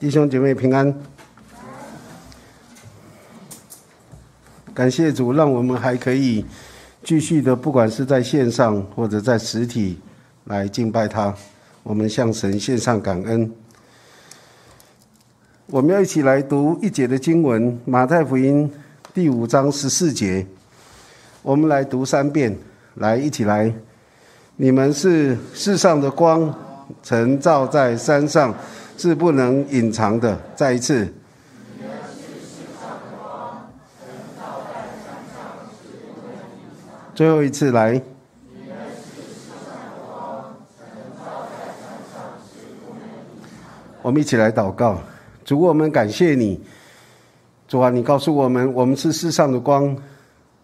弟兄姐妹平安，感谢主，让我们还可以继续的，不管是在线上或者在实体来敬拜他，我们向神献上感恩。我们要一起来读一节的经文，《马太福音》第五章十四节，我们来读三遍，来一起来。你们是世上的光，曾照在山上。是不能隐藏的。再一次，最后一次来。我们一起来祷告，主，我们感谢你，主啊，你告诉我们，我们是世上的光，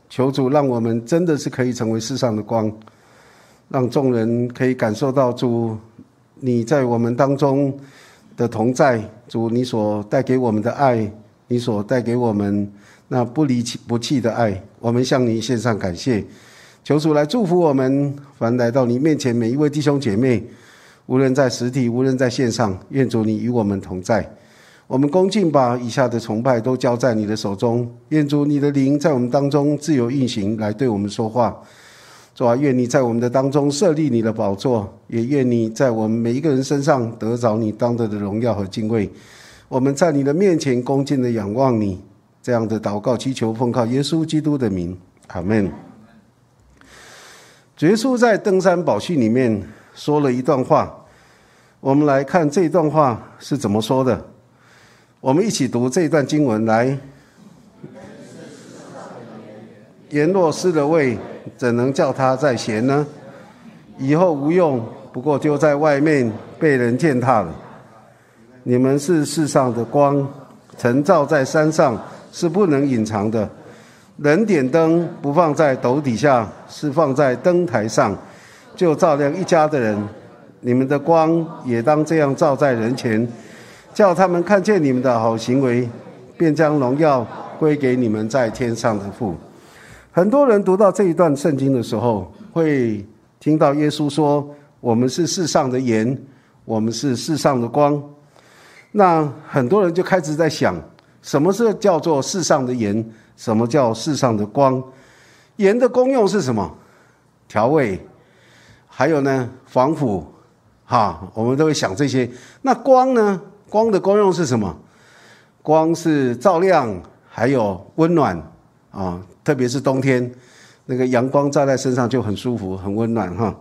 求主让我们真的是可以成为世上的光，让众人可以感受到主你在我们当中。的同在，主你所带给我们的爱，你所带给我们那不离弃不弃的爱，我们向你献上感谢。求主来祝福我们，凡来到你面前每一位弟兄姐妹，无论在实体，无论在线上，愿主你与我们同在。我们恭敬把以下的崇拜都交在你的手中，愿主你的灵在我们当中自由运行，来对我们说话。主啊，愿你在我们的当中设立你的宝座，也愿你在我们每一个人身上得着你当得的荣耀和敬畏。我们在你的面前恭敬的仰望你，这样的祷告祈求奉靠耶稣基督的名，阿门。耶稣在登山宝训里面说了一段话，我们来看这段话是怎么说的。我们一起读这段经文来。言若失了味。怎能叫他再闲呢？以后无用，不过丢在外面被人践踏了。你们是世上的光，晨照在山上是不能隐藏的。人点灯不放在斗底下，是放在灯台上，就照亮一家的人。你们的光也当这样照在人前，叫他们看见你们的好行为，便将荣耀归给你们在天上的父。很多人读到这一段圣经的时候，会听到耶稣说：“我们是世上的盐，我们是世上的光。”那很多人就开始在想，什么是叫做世上的盐？什么叫世上的光？盐的功用是什么？调味，还有呢，防腐，哈，我们都会想这些。那光呢？光的功用是什么？光是照亮，还有温暖。啊，特别是冬天，那个阳光照在身上就很舒服、很温暖哈。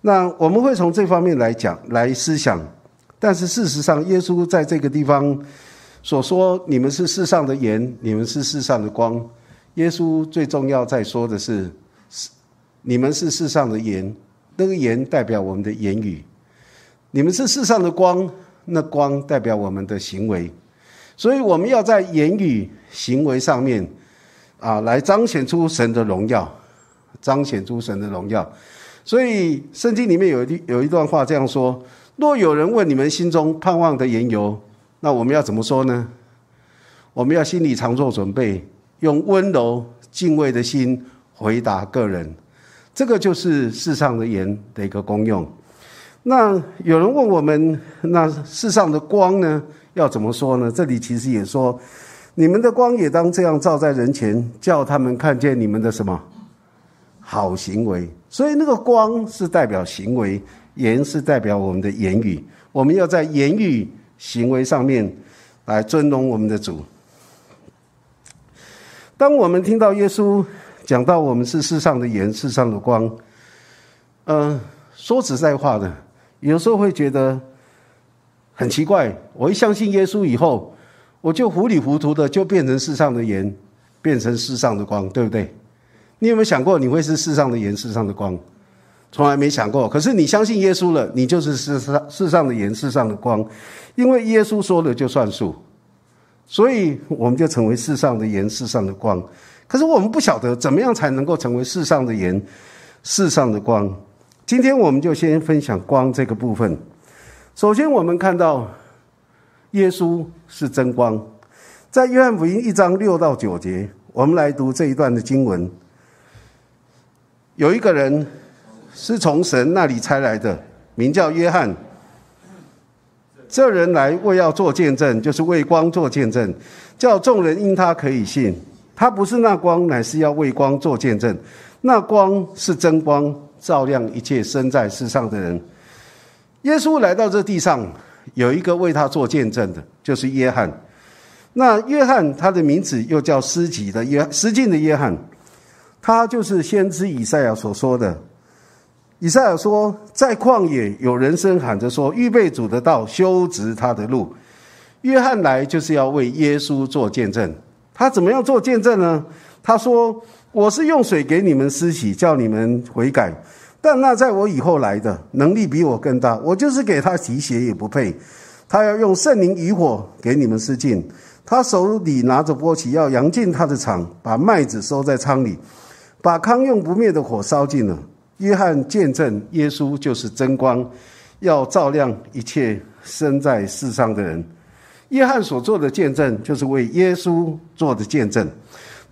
那我们会从这方面来讲、来思想。但是事实上，耶稣在这个地方所说：“你们是世上的盐，你们是世上的光。”耶稣最重要在说的是：“是你们是世上的盐，那个盐代表我们的言语；你们是世上的光，那光代表我们的行为。所以，我们要在言语、行为上面。”啊，来彰显出神的荣耀，彰显出神的荣耀。所以圣经里面有一有一段话这样说：若有人问你们心中盼望的缘由，那我们要怎么说呢？我们要心里常做准备，用温柔敬畏的心回答个人。这个就是世上的盐的一个功用。那有人问我们，那世上的光呢？要怎么说呢？这里其实也说。你们的光也当这样照在人前，叫他们看见你们的什么好行为。所以那个光是代表行为，言是代表我们的言语。我们要在言语、行为上面来尊荣我们的主。当我们听到耶稣讲到我们是世上的盐、世上的光，嗯，说实在话的，有时候会觉得很奇怪。我一相信耶稣以后。我就糊里糊涂的就变成世上的盐，变成世上的光，对不对？你有没有想过你会是世上的盐、世上的光？从来没想过。可是你相信耶稣了，你就是世上世上的盐、世上的光，因为耶稣说了就算数，所以我们就成为世上的盐、世上的光。可是我们不晓得怎么样才能够成为世上的盐、世上的光。今天我们就先分享光这个部分。首先，我们看到。耶稣是真光，在约翰福音一章六到九节，我们来读这一段的经文。有一个人是从神那里差来的，名叫约翰。这人来为要做见证，就是为光做见证，叫众人因他可以信。他不是那光，乃是要为光做见证。那光是真光，照亮一切生在世上的人。耶稣来到这地上，有一个为他做见证的，就是约翰。那约翰他的名字又叫施己的约施浸的约翰，他就是先知以赛亚所说的。以赛亚说，在旷野有人声喊着说：“预备主的道，修直他的路。”约翰来就是要为耶稣做见证。他怎么样做见证呢？他说：“我是用水给你们施洗，叫你们悔改。但那在我以后来的，能力比我更大。我就是给他提鞋也不配。他要用圣灵与火给你们施浸。他手里拿着波旗，要扬进他的场，把麦子收在仓里，把糠用不灭的火烧尽了。”约翰见证耶稣就是真光，要照亮一切生在世上的人。约翰所做的见证，就是为耶稣做的见证。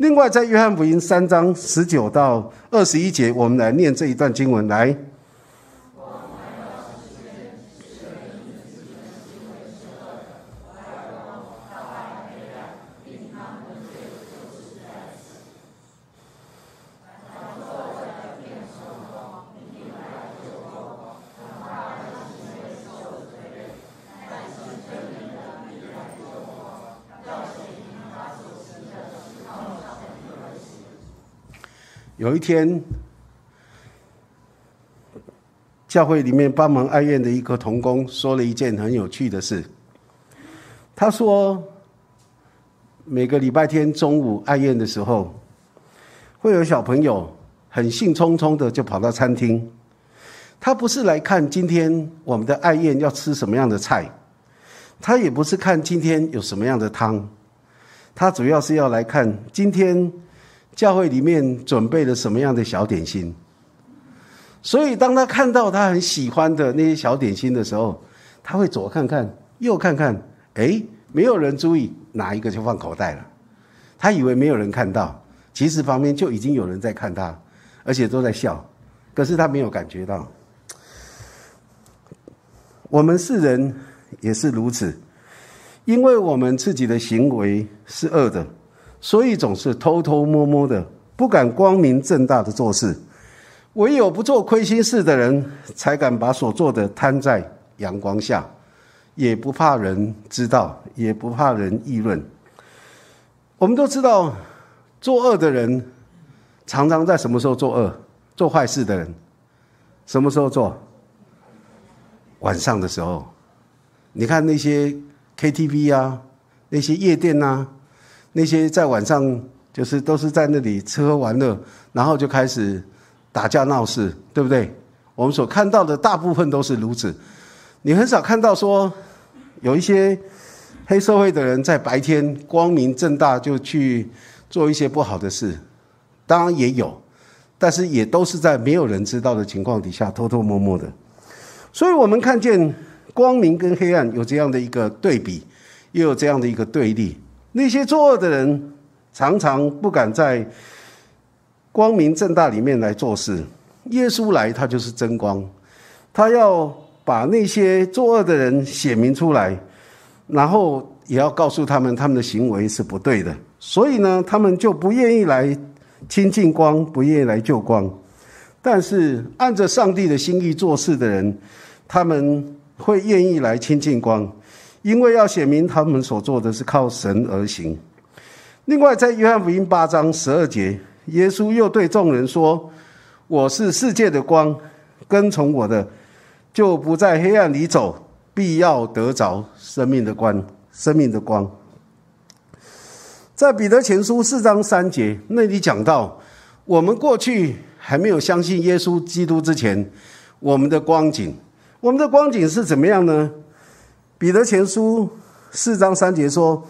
另外，在约翰福音三章十九到二十一节，我们来念这一段经文来。天，教会里面帮忙哀院的一个童工说了一件很有趣的事。他说，每个礼拜天中午哀院的时候，会有小朋友很兴冲冲的就跑到餐厅。他不是来看今天我们的爱宴要吃什么样的菜，他也不是看今天有什么样的汤，他主要是要来看今天。教会里面准备了什么样的小点心？所以当他看到他很喜欢的那些小点心的时候，他会左看看，右看看，哎，没有人注意，拿一个就放口袋了。他以为没有人看到，其实旁边就已经有人在看他，而且都在笑，可是他没有感觉到。我们世人也是如此，因为我们自己的行为是恶的。所以总是偷偷摸摸的，不敢光明正大的做事。唯有不做亏心事的人，才敢把所做的摊在阳光下，也不怕人知道，也不怕人议论。我们都知道，作恶的人常常在什么时候作恶？做坏事的人什么时候做？晚上的时候。你看那些 KTV 啊，那些夜店呐。那些在晚上就是都是在那里吃喝玩乐，然后就开始打架闹事，对不对？我们所看到的大部分都是如此。你很少看到说有一些黑社会的人在白天光明正大就去做一些不好的事，当然也有，但是也都是在没有人知道的情况底下偷偷摸摸的。所以我们看见光明跟黑暗有这样的一个对比，又有这样的一个对立。那些作恶的人常常不敢在光明正大里面来做事。耶稣来，他就是真光，他要把那些作恶的人显明出来，然后也要告诉他们他们的行为是不对的。所以呢，他们就不愿意来亲近光，不愿意来救光。但是按着上帝的心意做事的人，他们会愿意来亲近光。因为要写明他们所做的是靠神而行。另外，在约翰福音八章十二节，耶稣又对众人说：“我是世界的光，跟从我的，就不在黑暗里走，必要得着生命的光。生命的光。”在彼得前书四章三节那里讲到，我们过去还没有相信耶稣基督之前，我们的光景，我们的光景是怎么样呢？彼得前书四章三节说：“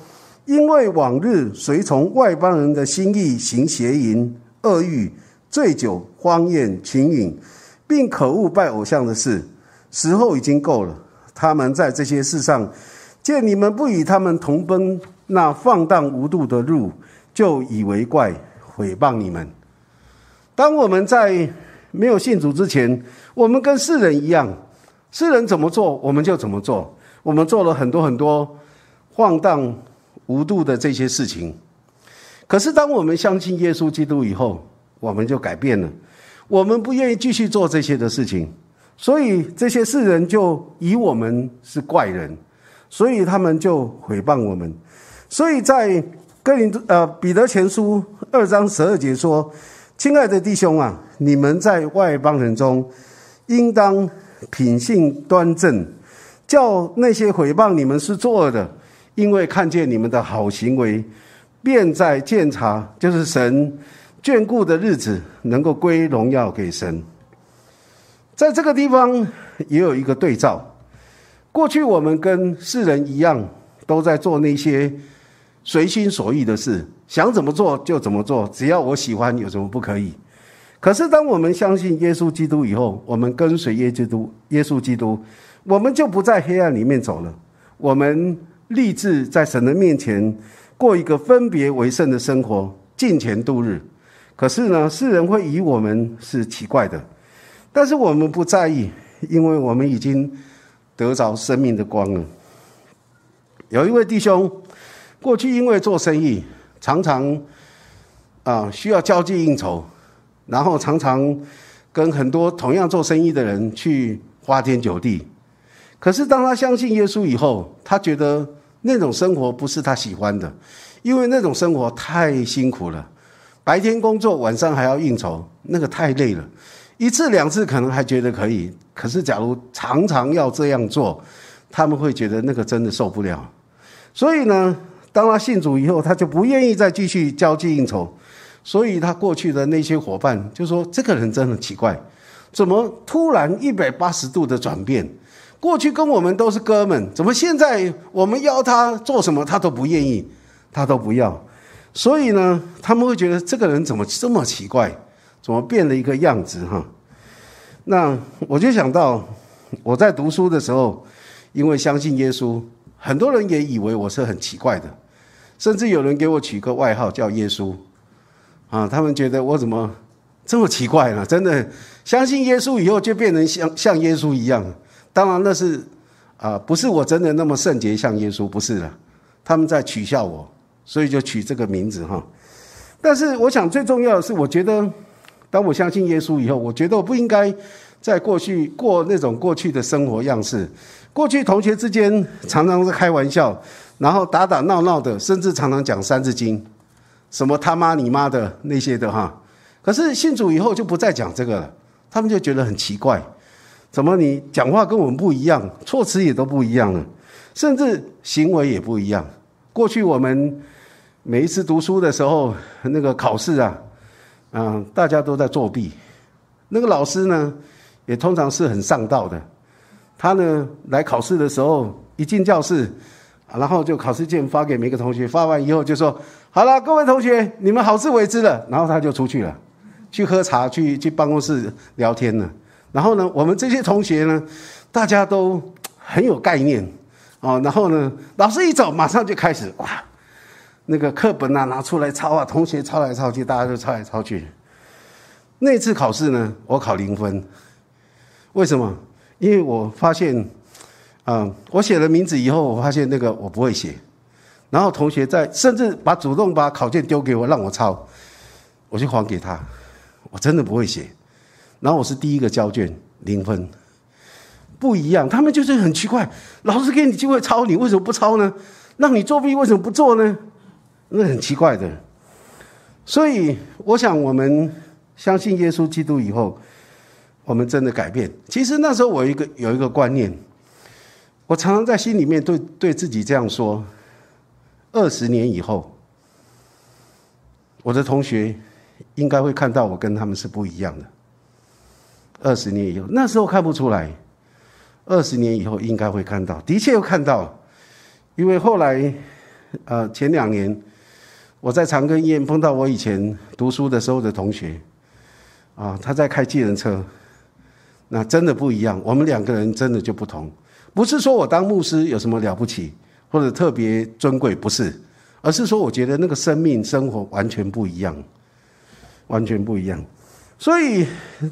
因为往日随从外邦人的心意行邪淫、恶欲、醉酒、荒宴、情饮，并可恶拜偶像的事，时候已经够了。他们在这些事上，见你们不与他们同奔那放荡无度的路，就以为怪，毁谤你们。当我们在没有信主之前，我们跟世人一样，世人怎么做，我们就怎么做。”我们做了很多很多晃荡无度的这些事情。可是，当我们相信耶稣基督以后，我们就改变了。我们不愿意继续做这些的事情，所以这些世人就以我们是怪人，所以他们就毁谤我们。所以在哥林呃彼得前书二章十二节说：“亲爱的弟兄啊，你们在外邦人中，应当品性端正，叫那些毁谤你们是作恶的，因为看见你们的好行为。”便在鉴察，就是神眷顾的日子，能够归荣耀给神。在这个地方也有一个对照。过去我们跟世人一样，都在做那些随心所欲的事，想怎么做就怎么做，只要我喜欢，有什么不可以？可是当我们相信耶稣基督以后，我们跟随耶稣基督，耶稣基督，我们就不在黑暗里面走了。我们立志在神的面前。过一个分别为圣的生活，尽钱度日。可是呢，世人会以我们是奇怪的，但是我们不在意，因为我们已经得着生命的光了。有一位弟兄，过去因为做生意，常常啊需要交际应酬，然后常常跟很多同样做生意的人去花天酒地。可是当他相信耶稣以后，他觉得。那种生活不是他喜欢的，因为那种生活太辛苦了，白天工作，晚上还要应酬，那个太累了。一次两次可能还觉得可以，可是假如常常要这样做，他们会觉得那个真的受不了。所以呢，当他信主以后，他就不愿意再继续交际应酬。所以他过去的那些伙伴就说：“这个人真的奇怪，怎么突然一百八十度的转变？”过去跟我们都是哥们，怎么现在我们邀他做什么，他都不愿意，他都不要。所以呢，他们会觉得这个人怎么这么奇怪，怎么变了一个样子哈？那我就想到我在读书的时候，因为相信耶稣，很多人也以为我是很奇怪的，甚至有人给我取个外号叫耶稣啊。他们觉得我怎么这么奇怪呢？真的相信耶稣以后就变成像像耶稣一样。当然那是，啊，不是我真的那么圣洁像耶稣，不是的，他们在取笑我，所以就取这个名字哈。但是我想最重要的是，我觉得当我相信耶稣以后，我觉得我不应该在过去过那种过去的生活样式。过去同学之间常常是开玩笑，然后打打闹闹的，甚至常常讲三字经，什么他妈你妈的那些的哈。可是信主以后就不再讲这个了，他们就觉得很奇怪。怎么你讲话跟我们不一样，措辞也都不一样了，甚至行为也不一样。过去我们每一次读书的时候，那个考试啊，嗯，大家都在作弊。那个老师呢，也通常是很上道的。他呢来考试的时候，一进教室，然后就考试卷发给每个同学，发完以后就说：“好了，各位同学，你们好自为之了。”然后他就出去了，去喝茶，去去办公室聊天了。然后呢，我们这些同学呢，大家都很有概念啊。然后呢，老师一走，马上就开始哇，那个课本啊拿出来抄啊，同学抄来抄去，大家都抄来抄去。那次考试呢，我考零分，为什么？因为我发现，啊，我写了名字以后，我发现那个我不会写，然后同学在甚至把主动把考卷丢给我让我抄，我就还给他，我真的不会写。然后我是第一个交卷零分，不一样。他们就是很奇怪，老师给你机会抄，你为什么不抄呢？让你作弊为什么不做呢？那很奇怪的。所以我想，我们相信耶稣基督以后，我们真的改变。其实那时候我一个有一个观念，我常常在心里面对对自己这样说：二十年以后，我的同学应该会看到我跟他们是不一样的。二十年以后，那时候看不出来。二十年以后应该会看到，的确又看到，因为后来，呃，前两年我在长庚医院碰到我以前读书的时候的同学，啊，他在开计程车，那真的不一样。我们两个人真的就不同，不是说我当牧师有什么了不起或者特别尊贵，不是，而是说我觉得那个生命生活完全不一样，完全不一样。所以，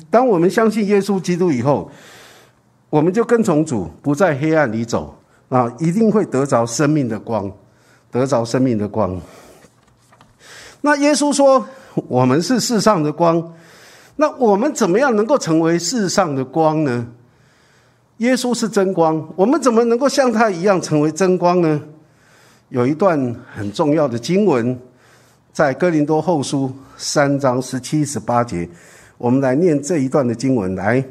当我们相信耶稣基督以后，我们就跟从主，不在黑暗里走，啊，一定会得着生命的光，得着生命的光。那耶稣说：“我们是世上的光。”那我们怎么样能够成为世上的光呢？耶稣是真光，我们怎么能够像他一样成为真光呢？有一段很重要的经文，在哥林多后书三章十七、十八节，我们来念这一段的经文来。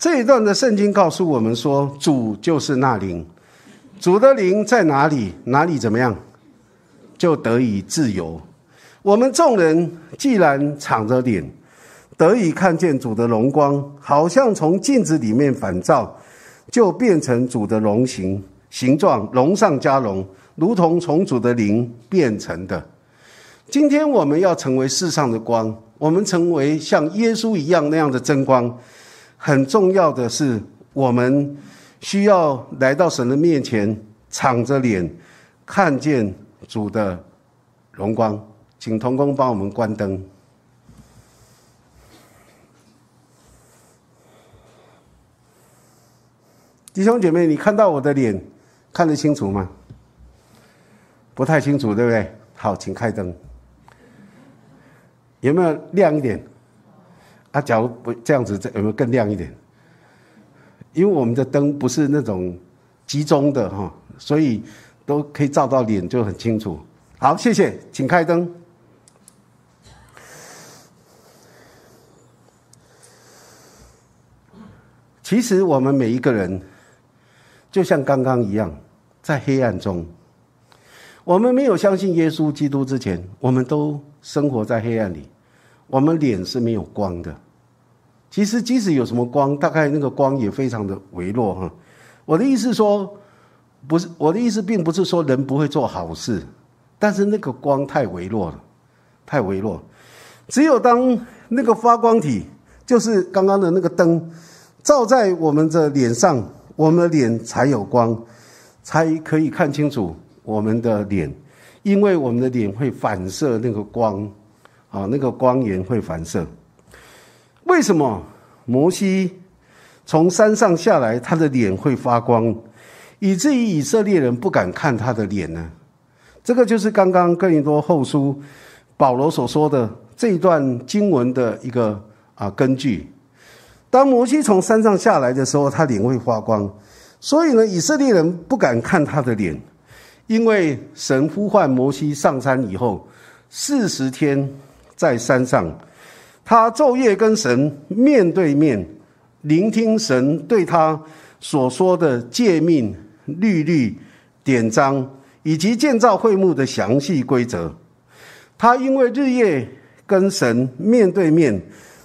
这一段的圣经告诉我们说，主就是那灵，主的灵在哪里，哪里怎么样，就得以自由。我们众人既然敞着脸，得以看见主的荣光，好像从镜子里面反照，就变成主的龙形形状，龙上加龙，如同从主的灵变成的。今天我们要成为世上的光，我们成为像耶稣一样那样的真光。很重要的是，我们需要来到神的面前，敞着脸看见主的荣光。请童工帮我们关灯。弟兄姐妹，你看到我的脸看得清楚吗？不太清楚，对不对？好，请开灯。有没有亮一点？啊，假如不这样子，这有没有更亮一点？因为我们的灯不是那种集中的哈，所以都可以照到脸就很清楚。好，谢谢，请开灯。其实我们每一个人，就像刚刚一样，在黑暗中。我们没有相信耶稣基督之前，我们都生活在黑暗里。我们脸是没有光的，其实即使有什么光，大概那个光也非常的微弱哈。我的意思说，不是我的意思，并不是说人不会做好事，但是那个光太微弱了，太微弱。只有当那个发光体，就是刚刚的那个灯，照在我们的脸上，我们的脸才有光，才可以看清楚我们的脸，因为我们的脸会反射那个光。啊，那个光源会反射。为什么摩西从山上下来，他的脸会发光，以至于以色列人不敢看他的脸呢？这个就是刚刚哥林多后书保罗所说的这一段经文的一个啊根据。当摩西从山上下来的时候，他脸会发光，所以呢，以色列人不敢看他的脸，因为神呼唤摩西上山以后四十天。在山上，他昼夜跟神面对面，聆听神对他所说的诫命、律律、典章，以及建造会幕的详细规则。他因为日夜跟神面对面，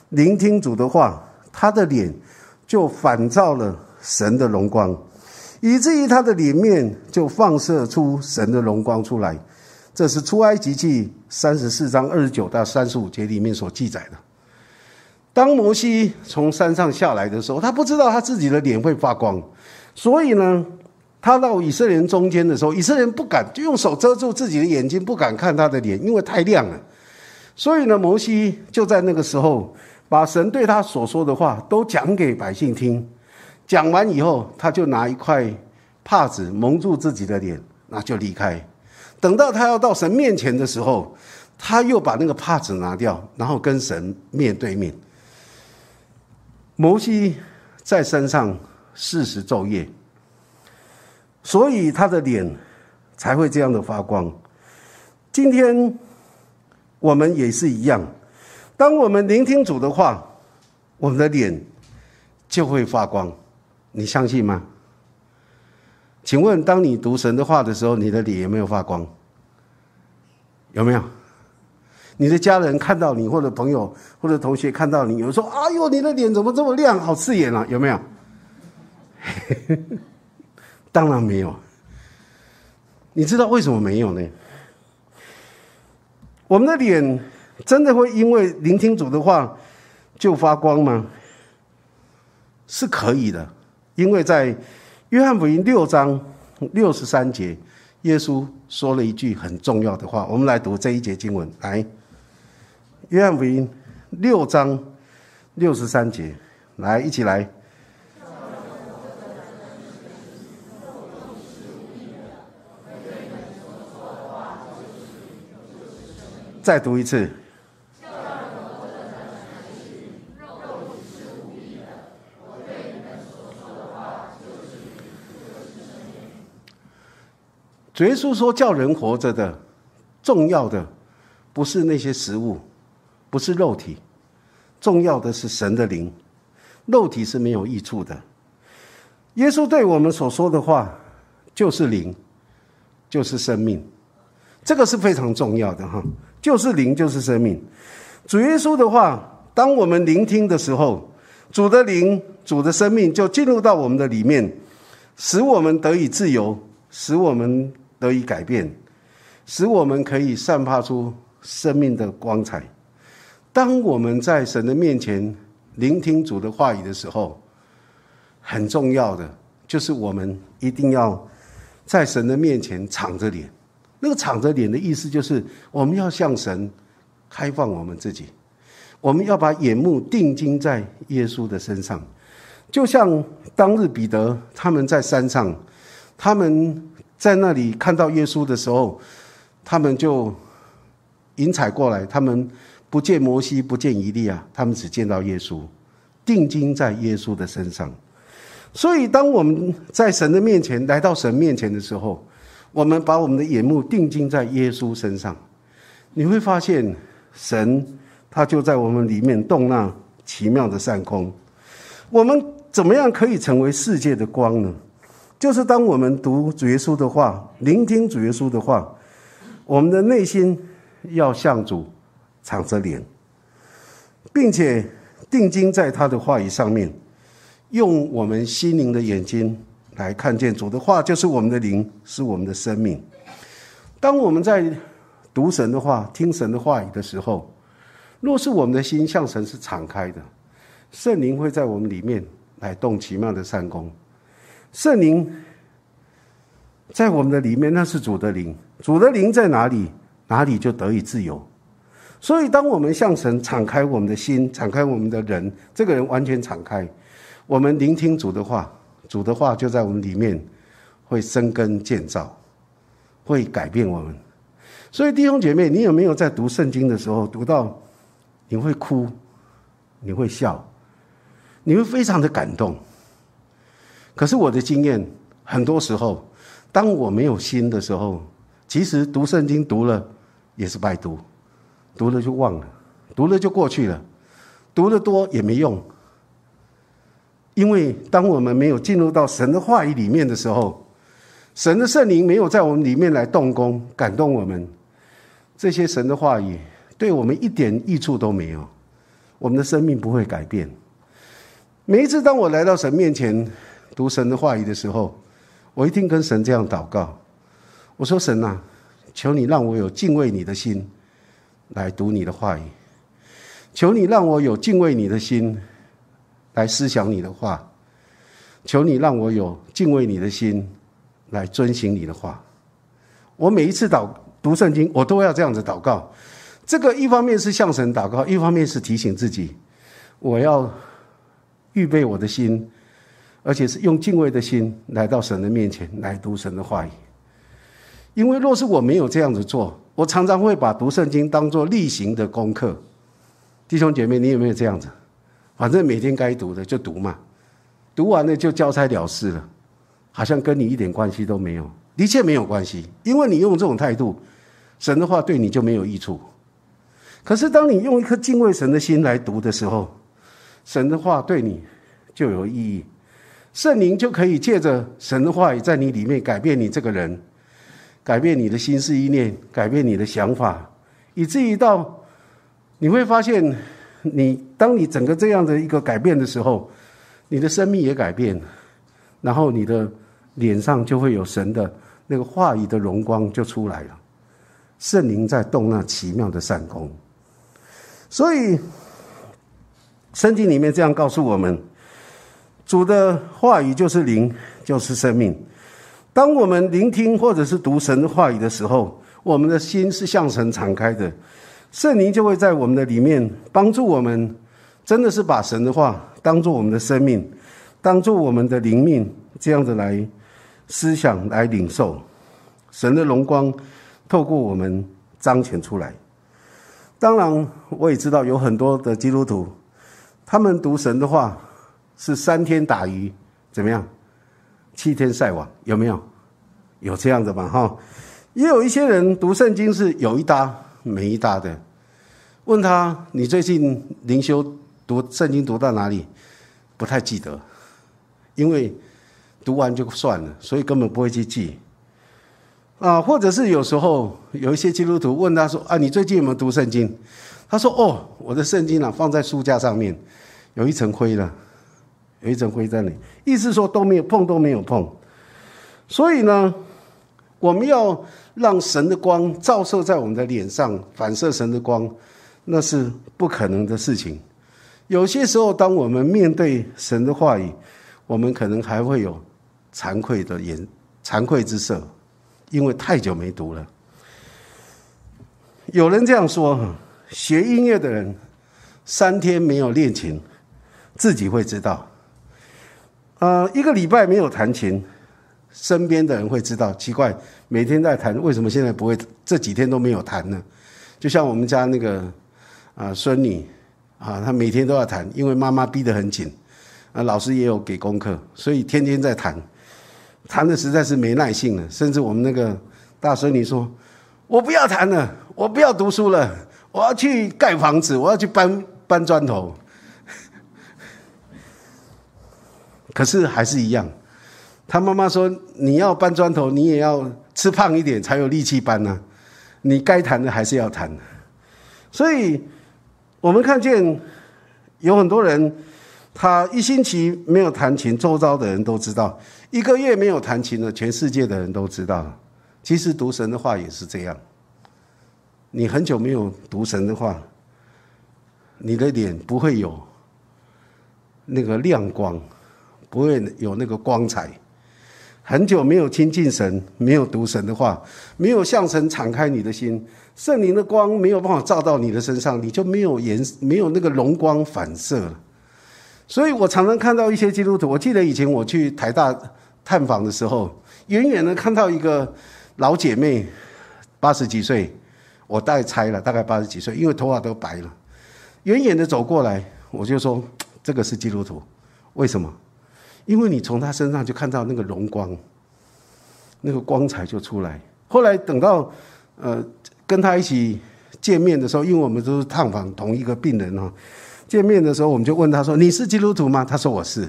聆听主的话，他的脸就反照了神的荣光，以至于他的脸面就放射出神的荣光出来。这是出埃及记三十四章二十九到三十五节里面所记载的。当摩西从山上下来的时候，他不知道他自己的脸会发光，所以呢，他到以色列人中间的时候，以色列人不敢就用手遮住自己的眼睛，不敢看他的脸，因为太亮了。所以呢，摩西就在那个时候把神对他所说的话都讲给百姓听。讲完以后，他就拿一块帕子蒙住自己的脸，那就离开。等到他要到神面前的时候，他又把那个帕子拿掉，然后跟神面对面。摩西在山上四十昼夜，所以他的脸才会这样的发光。今天我们也是一样，当我们聆听主的话，我们的脸就会发光。你相信吗？请问，当你读神的话的时候，你的脸有没有发光？有没有？你的家人看到你，或者朋友，或者同学看到你，有人说：“哎呦，你的脸怎么这么亮，好刺眼啊！”有没有？当然没有。你知道为什么没有呢？我们的脸真的会因为聆听主的话就发光吗？是可以的，因为在约翰福音六章六十三节，耶稣说了一句很重要的话。我们来读这一节经文，来，约翰福音六章六十三节，来，一起来。再读一次。主耶稣说：“叫人活着的，重要的不是那些食物，不是肉体，重要的是神的灵。肉体是没有益处的。耶稣对我们所说的话，就是灵，就是生命。这个是非常重要的哈，就是灵，就是生命。主耶稣的话，当我们聆听的时候，主的灵、主的生命就进入到我们的里面，使我们得以自由，使我们。”得以改变，使我们可以散发出生命的光彩。当我们在神的面前聆听主的话语的时候，很重要的就是我们一定要在神的面前敞着脸。那个敞着脸的意思就是，我们要向神开放我们自己，我们要把眼目定睛在耶稣的身上。就像当日彼得他们在山上，他们。在那里看到耶稣的时候，他们就引彩过来。他们不见摩西，不见伊利亚，他们只见到耶稣，定睛在耶稣的身上。所以，当我们在神的面前来到神面前的时候，我们把我们的眼目定睛在耶稣身上，你会发现神他就在我们里面动那奇妙的善空。我们怎么样可以成为世界的光呢？就是当我们读主耶稣的话，聆听主耶稣的话，我们的内心要向主敞着脸，并且定睛在他的话语上面，用我们心灵的眼睛来看见主的话，就是我们的灵，是我们的生命。当我们在读神的话、听神的话语的时候，若是我们的心向神是敞开的，圣灵会在我们里面来动奇妙的善功。圣灵在我们的里面，那是主的灵。主的灵在哪里，哪里就得以自由。所以，当我们向神敞开我们的心，敞开我们的人，这个人完全敞开，我们聆听主的话，主的话就在我们里面会生根建造，会改变我们。所以，弟兄姐妹，你有没有在读圣经的时候读到你会哭，你会笑，你会非常的感动？可是我的经验，很多时候，当我没有心的时候，其实读圣经读了也是白读，读了就忘了，读了就过去了，读的多也没用。因为当我们没有进入到神的话语里面的时候，神的圣灵没有在我们里面来动工感动我们，这些神的话语对我们一点益处都没有，我们的生命不会改变。每一次当我来到神面前。读神的话语的时候，我一定跟神这样祷告。我说：“神呐，求你让我有敬畏你的心来读你的话语；求你让我有敬畏你的心来思想你的话；求你让我有敬畏你的心来遵行你的话。”我每一次祷读圣经，我都要这样子祷告。这个一方面是向神祷告，一方面是提醒自己，我要预备我的心。而且是用敬畏的心来到神的面前来读神的话语，因为若是我没有这样子做，我常常会把读圣经当做例行的功课。弟兄姐妹，你有没有这样子？反正每天该读的就读嘛，读完了就交差了事了，好像跟你一点关系都没有。的确没有关系，因为你用这种态度，神的话对你就没有益处。可是当你用一颗敬畏神的心来读的时候，神的话对你就有意义。圣灵就可以借着神的话语在你里面改变你这个人，改变你的心思意念，改变你的想法，以至于到你会发现，你当你整个这样的一个改变的时候，你的生命也改变，然后你的脸上就会有神的那个话语的荣光就出来了。圣灵在动那奇妙的善功，所以圣经里面这样告诉我们：主的话语就是灵，就是生命。当我们聆听或者是读神的话语的时候，我们的心是向神敞开的，圣灵就会在我们的里面帮助我们，真的是把神的话当做我们的生命，当做我们的灵命，这样子来思想来领受神的荣光，透过我们彰显出来。当然，我也知道有很多的基督徒，他们读神的话是三天打鱼，怎么样？七天晒网，有没有？有这样的吧？哈。也有一些人读圣经是有一搭没一搭的。问他：“你最近灵修读圣经读到哪里？”不太记得，因为读完就算了，所以根本不会去记。啊，或者是有时候有一些基督徒问他说：“啊，你最近有没有读圣经？”他说：“哦，我的圣经啊放在书架上面，有一层灰了，有一层灰在那里。”意思说都没有碰，都没有碰。所以呢，我们要。让神的光照射在我们的脸上，反射神的光，那是不可能的事情。有些时候，当我们面对神的话语，我们可能还会有惭愧的眼、惭愧之色，因为太久没读了。有人这样说：，学音乐的人三天没有练琴，自己会知道。呃，一个礼拜没有弹琴。身边的人会知道，奇怪，每天在弹，为什么现在不会？这几天都没有弹呢？就像我们家那个啊孙女啊，她每天都要弹，因为妈妈逼得很紧，啊，老师也有给功课，所以天天在弹，弹的实在是没耐性了。甚至我们那个大孙女说：“我不要弹了，我不要读书了，我要去盖房子，我要去搬搬砖头。”可是还是一样。他妈妈说：“你要搬砖头，你也要吃胖一点才有力气搬呢。你该弹的还是要弹。所以，我们看见有很多人，他一星期没有弹琴，周遭的人都知道；一个月没有弹琴了，全世界的人都知道。其实读神的话也是这样。你很久没有读神的话，你的脸不会有那个亮光，不会有那个光彩。”很久没有亲近神，没有读神的话，没有向神敞开你的心，圣灵的光没有办法照到你的身上，你就没有颜，没有那个荣光反射了。所以我常常看到一些基督徒，我记得以前我去台大探访的时候，远远的看到一个老姐妹，八十几岁，我大概猜了，大概八十几岁，因为头发都白了，远远的走过来，我就说这个是基督徒，为什么？因为你从他身上就看到那个荣光，那个光彩就出来。后来等到呃跟他一起见面的时候，因为我们都是探访同一个病人哦，见面的时候我们就问他说：“你是基督徒吗？”他说：“我是。”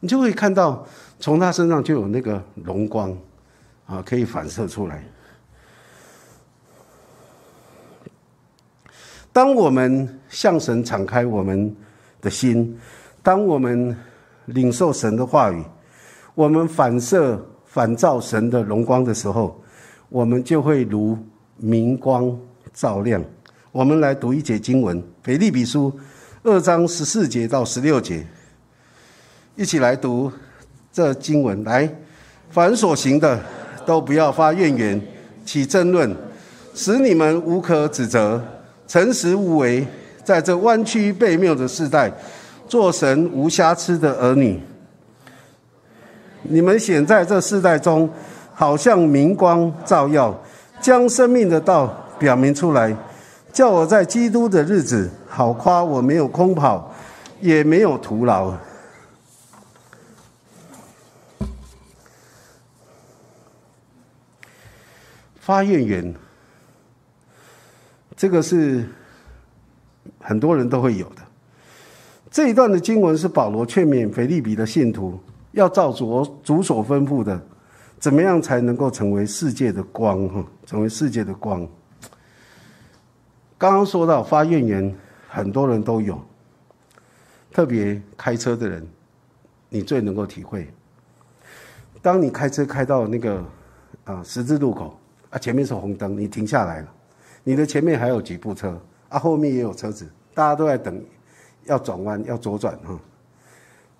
你就会看到从他身上就有那个荣光啊，可以反射出来。当我们向神敞开我们的心，当我们。领受神的话语，我们反射反照神的荣光的时候，我们就会如明光照亮。我们来读一节经文，《腓立比书》二章十四节到十六节，一起来读这经文。来，凡所行的，都不要发怨言，起争论，使你们无可指责，诚实无为，在这弯曲背谬的时代。做神无瑕疵的儿女，你们显在这世代中，好像明光照耀，将生命的道表明出来，叫我在基督的日子好夸我没有空跑，也没有徒劳。发愿言，这个是很多人都会有的。这一段的经文是保罗劝勉腓利比的信徒，要照主主所吩咐的，怎么样才能够成为世界的光？哈，成为世界的光。刚刚说到发怨言，很多人都有，特别开车的人，你最能够体会。当你开车开到那个啊十字路口啊，前面是红灯，你停下来了，你的前面还有几部车啊，后面也有车子，大家都在等，要转弯，要左转哈。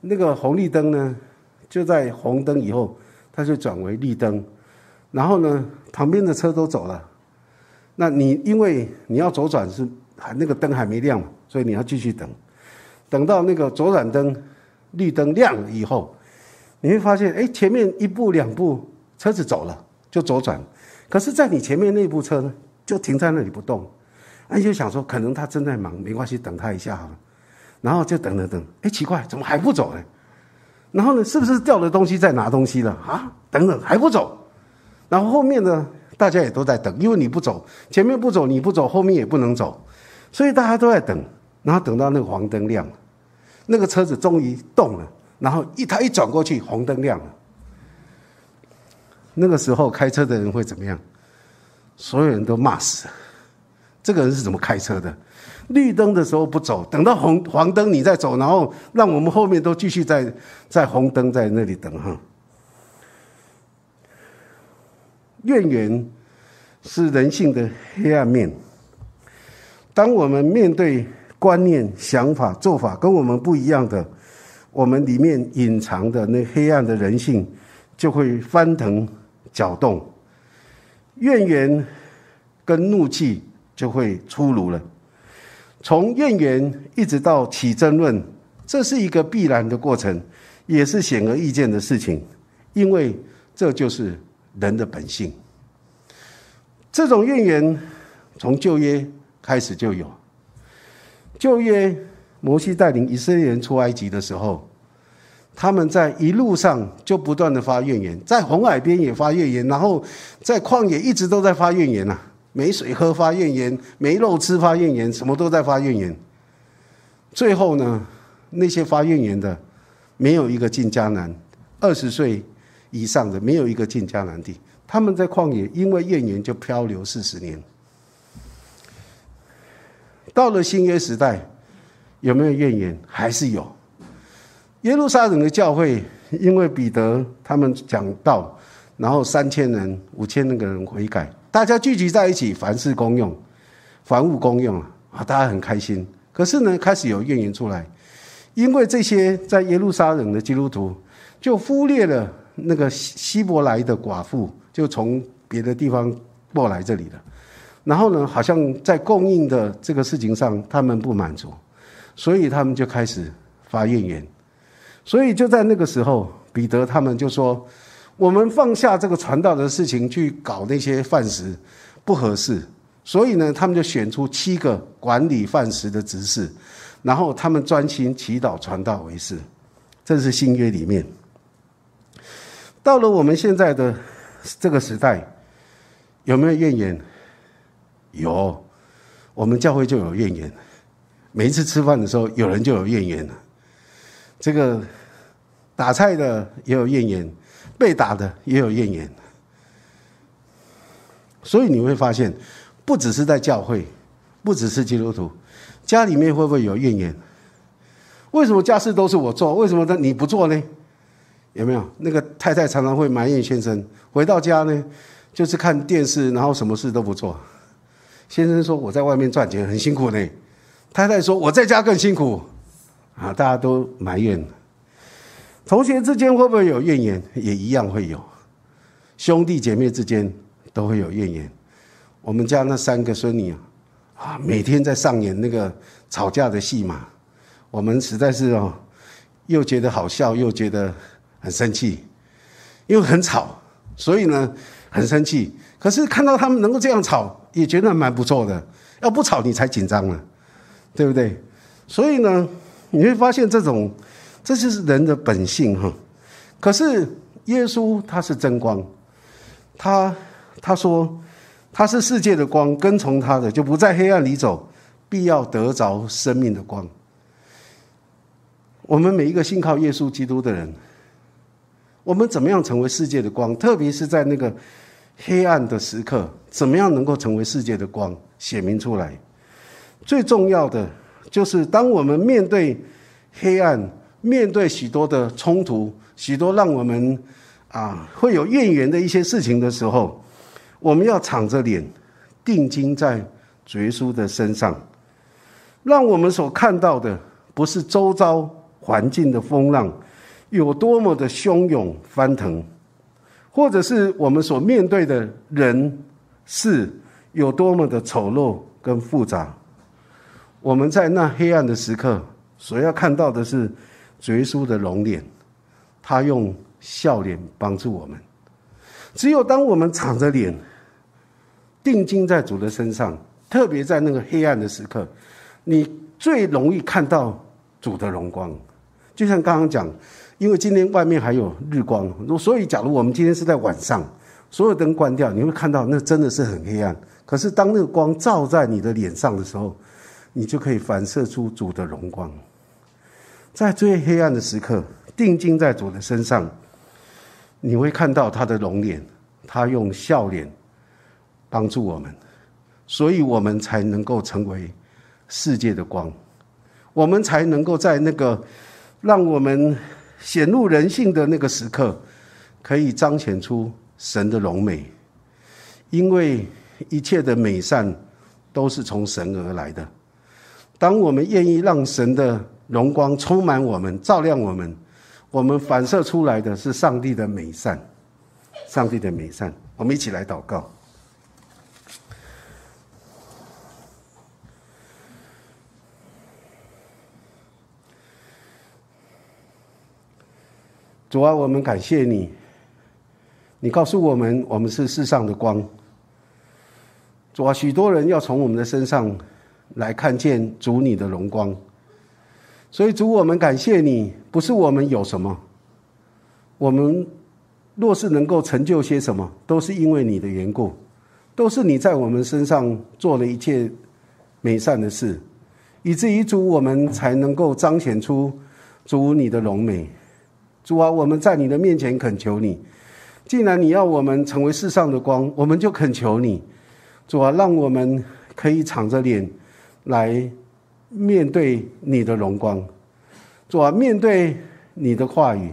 那个红绿灯呢，就在红灯以后，它就转为绿灯，然后呢，旁边的车都走了，那你因为你要左转是还那个灯还没亮嘛，所以你要继续等，等到那个左转灯绿灯亮了以后，你会发现，哎，前面一步两步车子走了，就左转，可是，在你前面那部车呢，就停在那里不动。那你就想说，可能他正在忙，没关系，等他一下好了。然后就等等等，哎，奇怪，怎么还不走呢？然后呢，是不是掉了东西在拿东西了啊？等等，还不走。然后后面呢，大家也都在等，因为你不走，前面不走，你不走，后面也不能走，所以大家都在等。然后等到那个黄灯亮了，那个车子终于动了，然后一他一转过去，红灯亮了。那个时候开车的人会怎么样？所有人都骂死。这个人是怎么开车的？绿灯的时候不走，等到红黄灯你再走，然后让我们后面都继续在在红灯在那里等哈。怨言是人性的黑暗面。当我们面对观念、想法、做法跟我们不一样的，我们里面隐藏的那黑暗的人性就会翻腾搅动，怨言跟怒气。就会出炉了。从怨言一直到起争论，这是一个必然的过程，也是显而易见的事情，因为这就是人的本性。这种怨言从旧约开始就有。旧约摩西带领以色列人出埃及的时候，他们在一路上就不断的发怨言，在红海边也发怨言，然后在旷野一直都在发怨言呐。没水喝发怨言，没肉吃发怨言，什么都在发怨言。最后呢，那些发怨言的，没有一个进迦南，二十岁以上的没有一个进迦南地。他们在旷野因为怨言就漂流四十年。到了新约时代，有没有怨言？还是有。耶路撒冷的教会因为彼得他们讲道，然后三千人、五千那个人悔改。大家聚集在一起，凡事公用，凡物公用啊！大家很开心。可是呢，开始有怨言出来，因为这些在耶路撒冷的基督徒就忽略了那个希希伯来的寡妇，就从别的地方过来这里了。然后呢，好像在供应的这个事情上，他们不满足，所以他们就开始发怨言。所以就在那个时候，彼得他们就说。我们放下这个传道的事情去搞那些饭食，不合适。所以呢，他们就选出七个管理饭食的执事，然后他们专心祈祷传道为事。这是新约里面。到了我们现在的这个时代，有没有怨言？有，我们教会就有怨言。每一次吃饭的时候，有人就有怨言了。这个打菜的也有怨言。被打的也有怨言，所以你会发现，不只是在教会，不只是基督徒，家里面会不会有怨言？为什么家事都是我做？为什么你不做呢？有没有那个太太常常会埋怨先生？回到家呢，就是看电视，然后什么事都不做。先生说我在外面赚钱很辛苦呢，太太说我在家更辛苦，啊，大家都埋怨。同学之间会不会有怨言？也一样会有，兄弟姐妹之间都会有怨言。我们家那三个孙女啊，啊每天在上演那个吵架的戏码，我们实在是哦，又觉得好笑，又觉得很生气，因为很吵，所以呢很生气。可是看到他们能够这样吵，也觉得蛮不错的。要不吵你才紧张呢，对不对？所以呢，你会发现这种。这就是人的本性哈，可是耶稣他是真光，他他说他是世界的光，跟从他的就不在黑暗里走，必要得着生命的光。我们每一个信靠耶稣基督的人，我们怎么样成为世界的光？特别是在那个黑暗的时刻，怎么样能够成为世界的光，显明出来？最重要的就是当我们面对黑暗。面对许多的冲突，许多让我们啊会有怨言的一些事情的时候，我们要敞着脸，定睛在主耶稣的身上，让我们所看到的不是周遭环境的风浪有多么的汹涌翻腾，或者是我们所面对的人事有多么的丑陋跟复杂。我们在那黑暗的时刻，所要看到的是耶稣的容脸，他用笑脸帮助我们。只有当我们敞着脸，定睛在主的身上，特别在那个黑暗的时刻，你最容易看到主的荣光。就像刚刚讲，因为今天外面还有日光，所以假如我们今天是在晚上，所有灯关掉，你会看到那真的是很黑暗。可是当那个光照在你的脸上的时候，你就可以反射出主的荣光，在最黑暗的时刻，定睛在主的身上，你会看到他的容脸，他用笑脸帮助我们，所以我们才能够成为世界的光，我们才能够在那个让我们显露人性的那个时刻，可以彰显出神的荣美，因为一切的美善都是从神而来的。当我们愿意让神的荣光充满我们、照亮我们，我们反射出来的是上帝的美善。上帝的美善，我们一起来祷告。主啊，我们感谢你，你告诉我们，我们是世上的光。主啊，许多人要从我们的身上。来看见主你的荣光，所以主我们感谢你，不是我们有什么，我们若是能够成就些什么，都是因为你的缘故，都是你在我们身上做了一切美善的事，以至于主我们才能够彰显出主你的荣美。主啊，我们在你的面前恳求你，既然你要我们成为世上的光，我们就恳求你，主啊，让我们可以敞着脸。来面对你的荣光，主啊，面对你的话语，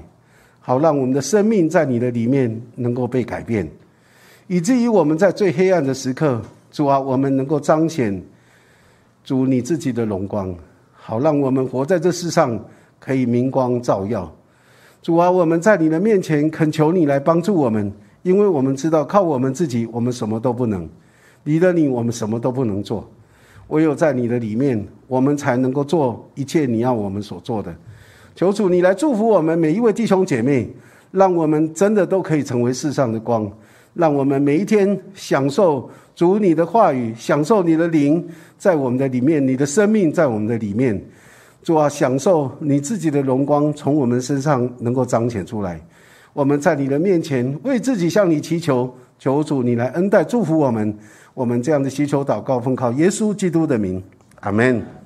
好让我们的生命在你的里面能够被改变，以至于我们在最黑暗的时刻，主啊，我们能够彰显主你自己的荣光，好让我们活在这世上可以明光照耀。主啊，我们在你的面前恳求你来帮助我们，因为我们知道靠我们自己，我们什么都不能；离了你，我们什么都不能做。唯有在你的里面，我们才能够做一切你要我们所做的。求主你来祝福我们每一位弟兄姐妹，让我们真的都可以成为世上的光，让我们每一天享受主你的话语，享受你的灵在我们的里面，你的生命在我们的里面。主啊，享受你自己的荣光从我们身上能够彰显出来。我们在你的面前为自己向你祈求，求主你来恩待祝福我们。我们这样的祈求祷告，奉靠耶稣基督的名，阿门。